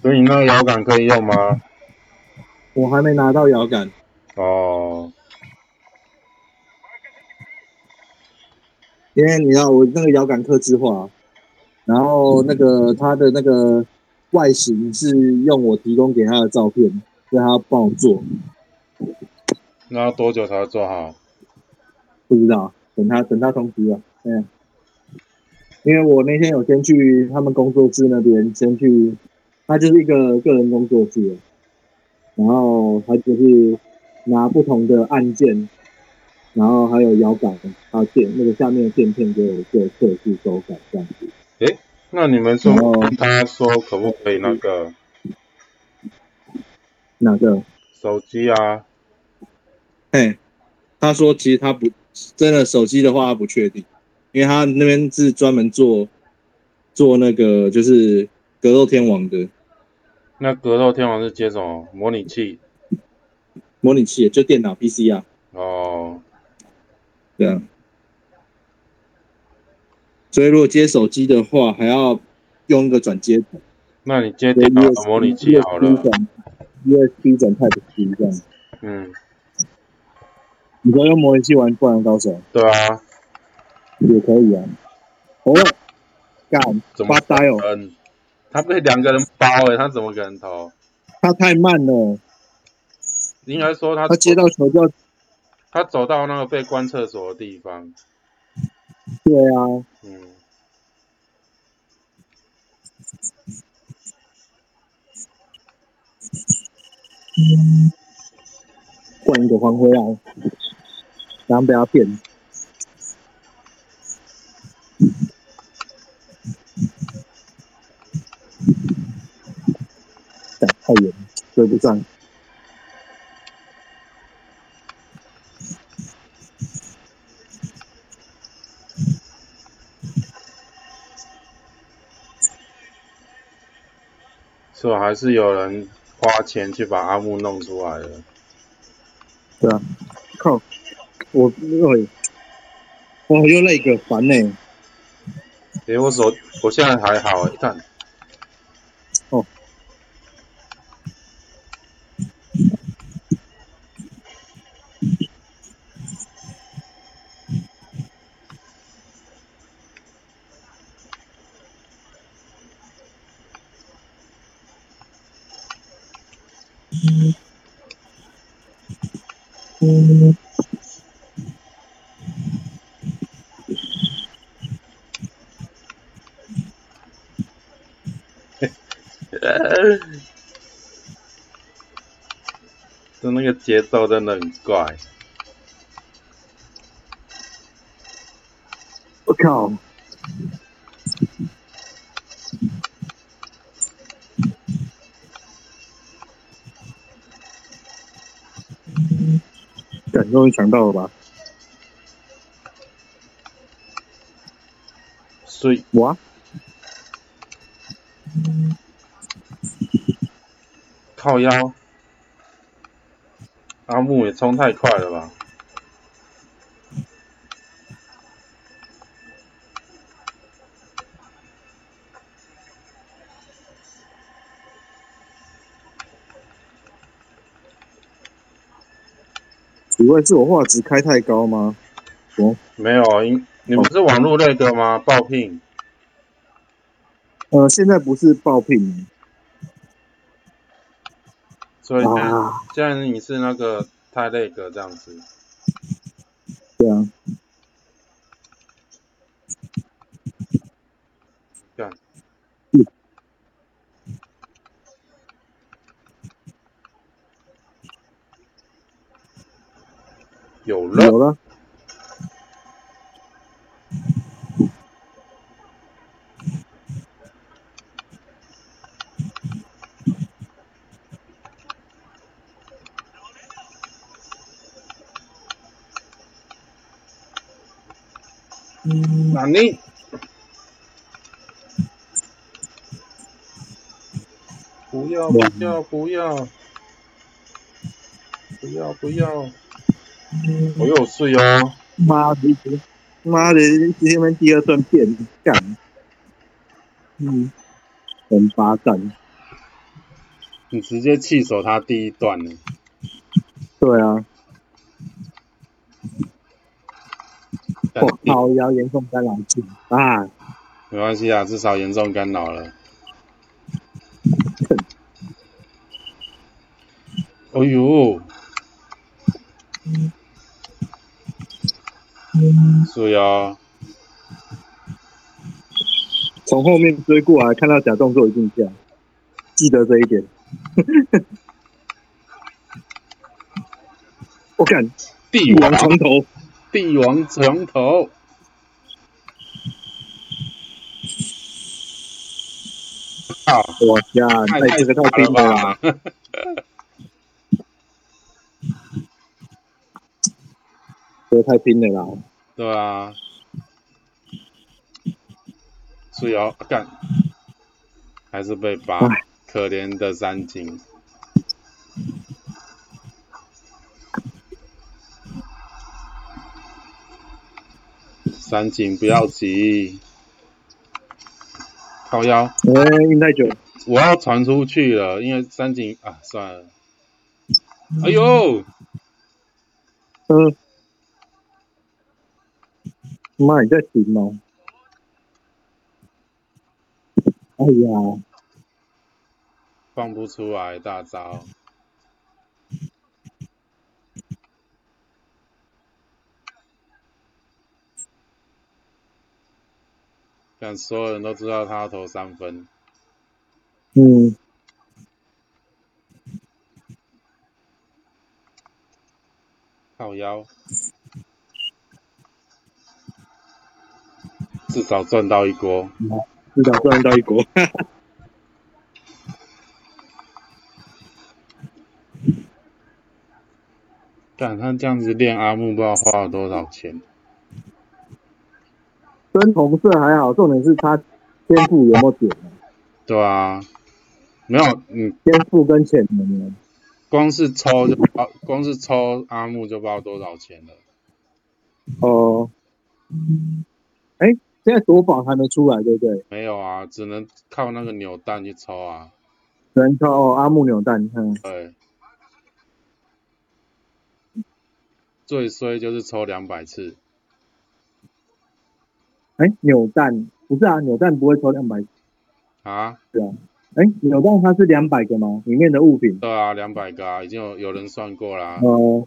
所以你那个摇杆可以用吗？我还没拿到摇杆，哦，因为你知道我那个摇杆刻制化，然后那个它的那个外形是用我提供给他的照片，所以他要帮我做，那要多久才会做好？不知道，等他等他通知啊。嗯，因为我那天有先去他们工作室那边，先去，他就是一个个人工作室，然后他就是拿不同的按键，然后还有摇杆，还有键那个下面的键片给我做测试手感这样子。那你们说哦他说可不可以那个哪个？手机啊？嘿，他说其实他不真的手机的话他不确定，因为他那边是专门做做那个就是格斗天王的那格斗天王是接什么模拟器？模拟器，就电脑 PC 啊，哦，对啊。所以如果接手机的话，还要用一个转接头，那你接电脑的模拟器好了 USB。转 Type C 这样。嗯，你说用模拟器玩《灌篮高手》对啊，也可以啊。哦，干怎么发呆哦，嗯，他被两个人包诶、他怎么可能投？他太慢了，应该说他他接到球就他走到那个被关厕所的地方，对啊，嗯，换一个还回来，然后被他骗。太远了，追不上。是吧还是有人花钱去把阿木弄出来了。对啊，靠，我哎，我又累个烦呢、诶、我手我现在还好诶、看 就那个节奏真的很怪。我靠！感终于抢到了吧？所以哇！靠腰，阿木也冲太快了吧？请问是我画质开太高吗？没有，因你们是网络那个吗？爆聘？呃，现在不是爆聘所以现在、啊，现在你是那个太那个这样子。对啊，干。有了，有了。那你。不要不要不要。不要不要！我有睡哦，妈的，妈的，这边第二段变干，嗯，很巴蛋，你直接弃守他第一段呢？对啊，我靠，要严重干扰性啊！没关系啊，至少严重干扰了。哎呦，是呀，从后面追过来，看到假动作一定下，记得这一点。我敢帝王床头，帝王床头，啊，我呀，太哎，这个太拼了！这个太拼了啦！对啊，是哦，干，还是被扒，可怜的三井。三井不要急，靠腰，哎，晕太久，我要传出去了，因为三井啊，算了，哎呦，嗯，妈，你在停哦！哎呀，放不出来大招。但所有人都知道他要投三分，嗯，靠腰，至少赚到一锅。至少赚到一锅。但他这样子练阿木，不知道花了多少钱。跟红色还好，重点是他天赋有没有点啊？对啊，没有，你天赋跟潜能呢？光是抽就包光是抽阿木就不知道多少钱了。哦，哎，现在夺宝还没出来，对不对？没有啊，只能靠那个扭蛋去抽啊。只能靠哦阿木扭蛋，嗯，对，最衰就是抽两百次。哎，扭蛋不是啊，扭蛋不会抽两百，啊，对啊。哎，扭蛋它是两百个吗？里面的物品？对啊，两百个啊，已经有有人算过啦，哦，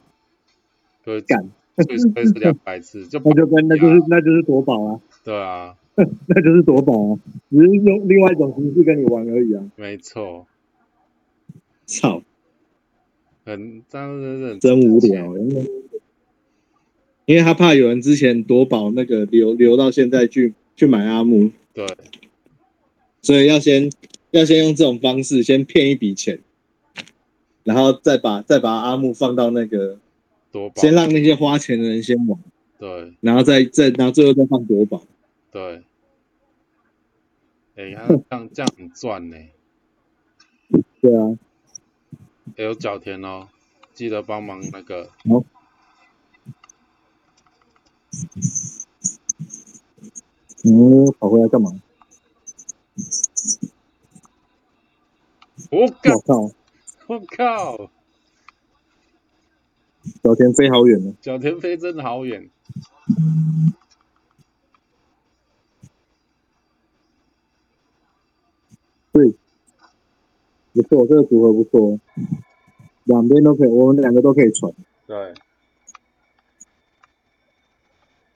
对，干，所以是两百次，就 那就跟那就是那就是夺宝啊，对啊，那就是夺宝啊，只是用另外一种形式跟你玩而已啊。没错，操，很这样子真无聊。因为他怕有人之前夺宝那个留留到现在去去买阿木，对，所以要先要先用这种方式先骗一笔钱，然后再把再把阿木放到那个，夺宝，先让那些花钱的人先玩，对。然后再再然后最后再放夺宝。对，哎，他这样这样很赚呢，对啊，哎有角田哦，记得帮忙那个，嗯，跑回来干嘛？我靠我，靠，我靠，小田飞好远哦。小田飞真的好远，对，不错，这个组合不错，两边都可以，我们两个都可以传。对，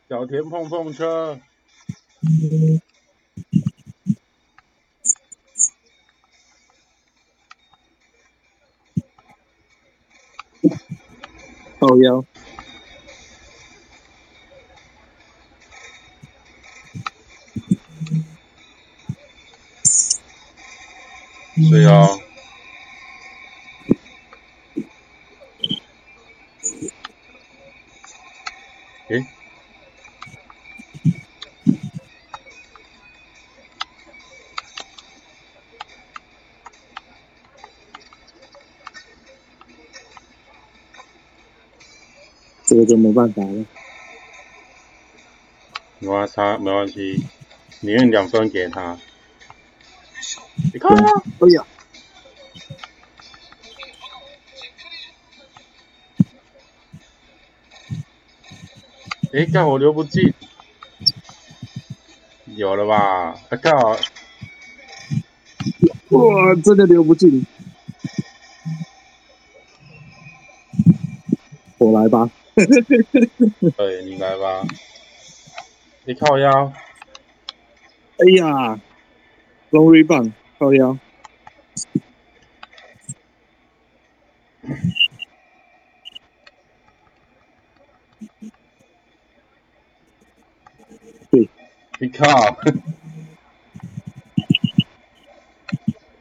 小田碰碰车，靠腰，是哦，我就没办法了。没关系，没关系，你用两分给他。你看啊，可以啊。哎，看我留不进。有了吧？看我。哇，真的留不进。我来吧。对你来吧。你靠腰。哎呀，long rebound，靠腰。对，你靠！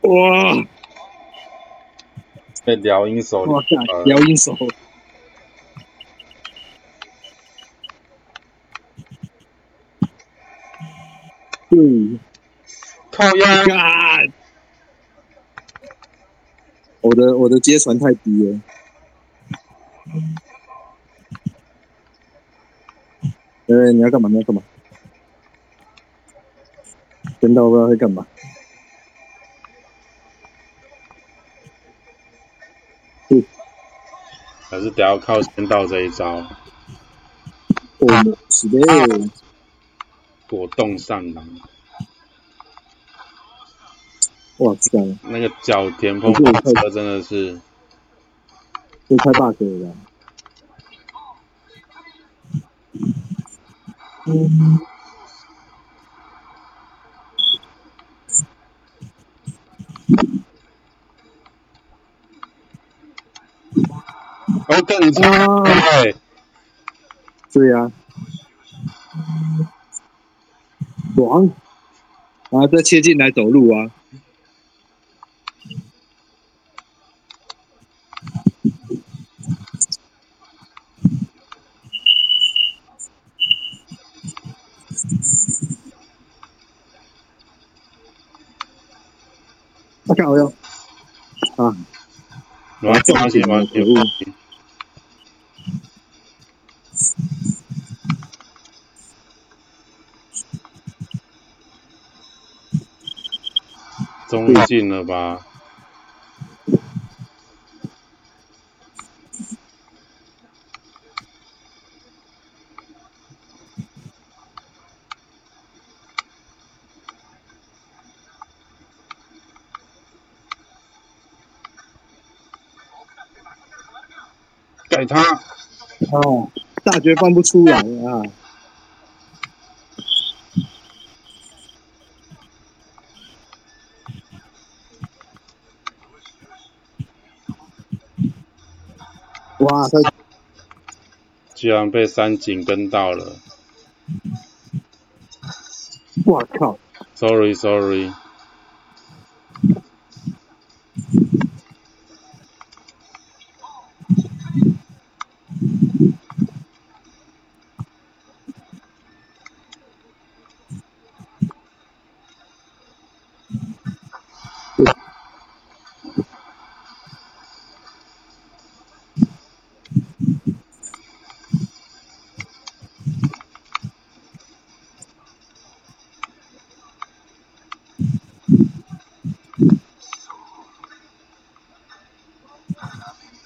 哇！被撩阴手，哇塞，撩阴手。靠腰。我的我的接传太低了。呃，你要干嘛？你要干嘛？真的不知道在干嘛。还是得要靠先到这一招。哦，是的。果冻上篮。哇塞！那个脚田风马车真的是，这太 bug 了。嗯。哦，更差！对，对呀。王，啊，再切进来走路啊！我看我要啊，我要放弃吗？可恶！终于进了吧？给他哦，大绝放不出来啊！哇！他居然被三井跟到了！我靠！Sorry，Sorry。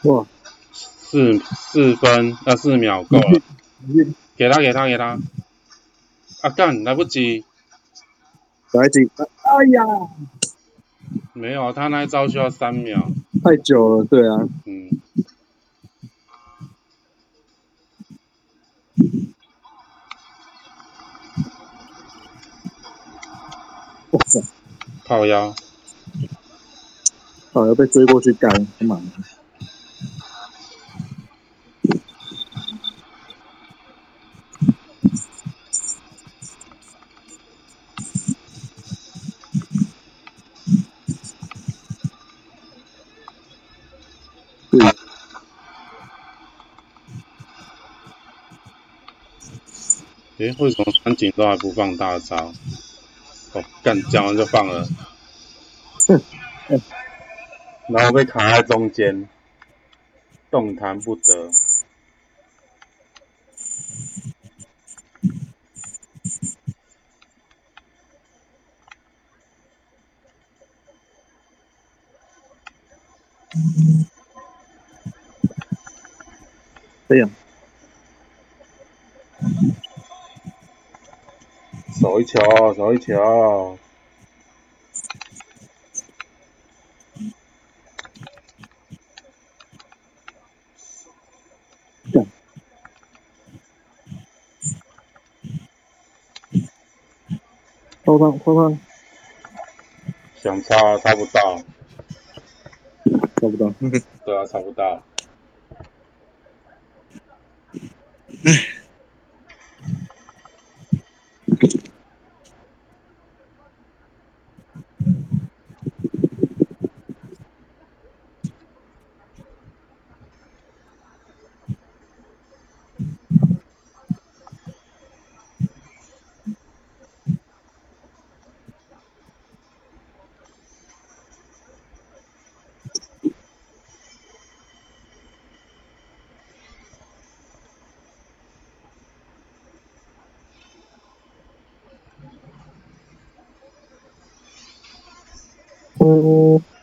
哇，四四分，那四秒够了，给他，给他，给他，啊干，来不及，来不及，哎呀，没有，他那一招需要三秒，太久了，对啊，嗯，哇塞，靠腰，靠腰被追过去干，他妈为什么三井都还不放大招？哦，干，讲完就放了，哼然后被卡在中间，动弹不得。这样。少一条，少一球。后方，后方，想插插不到，插不到，对啊，插不到。Mm-hmm.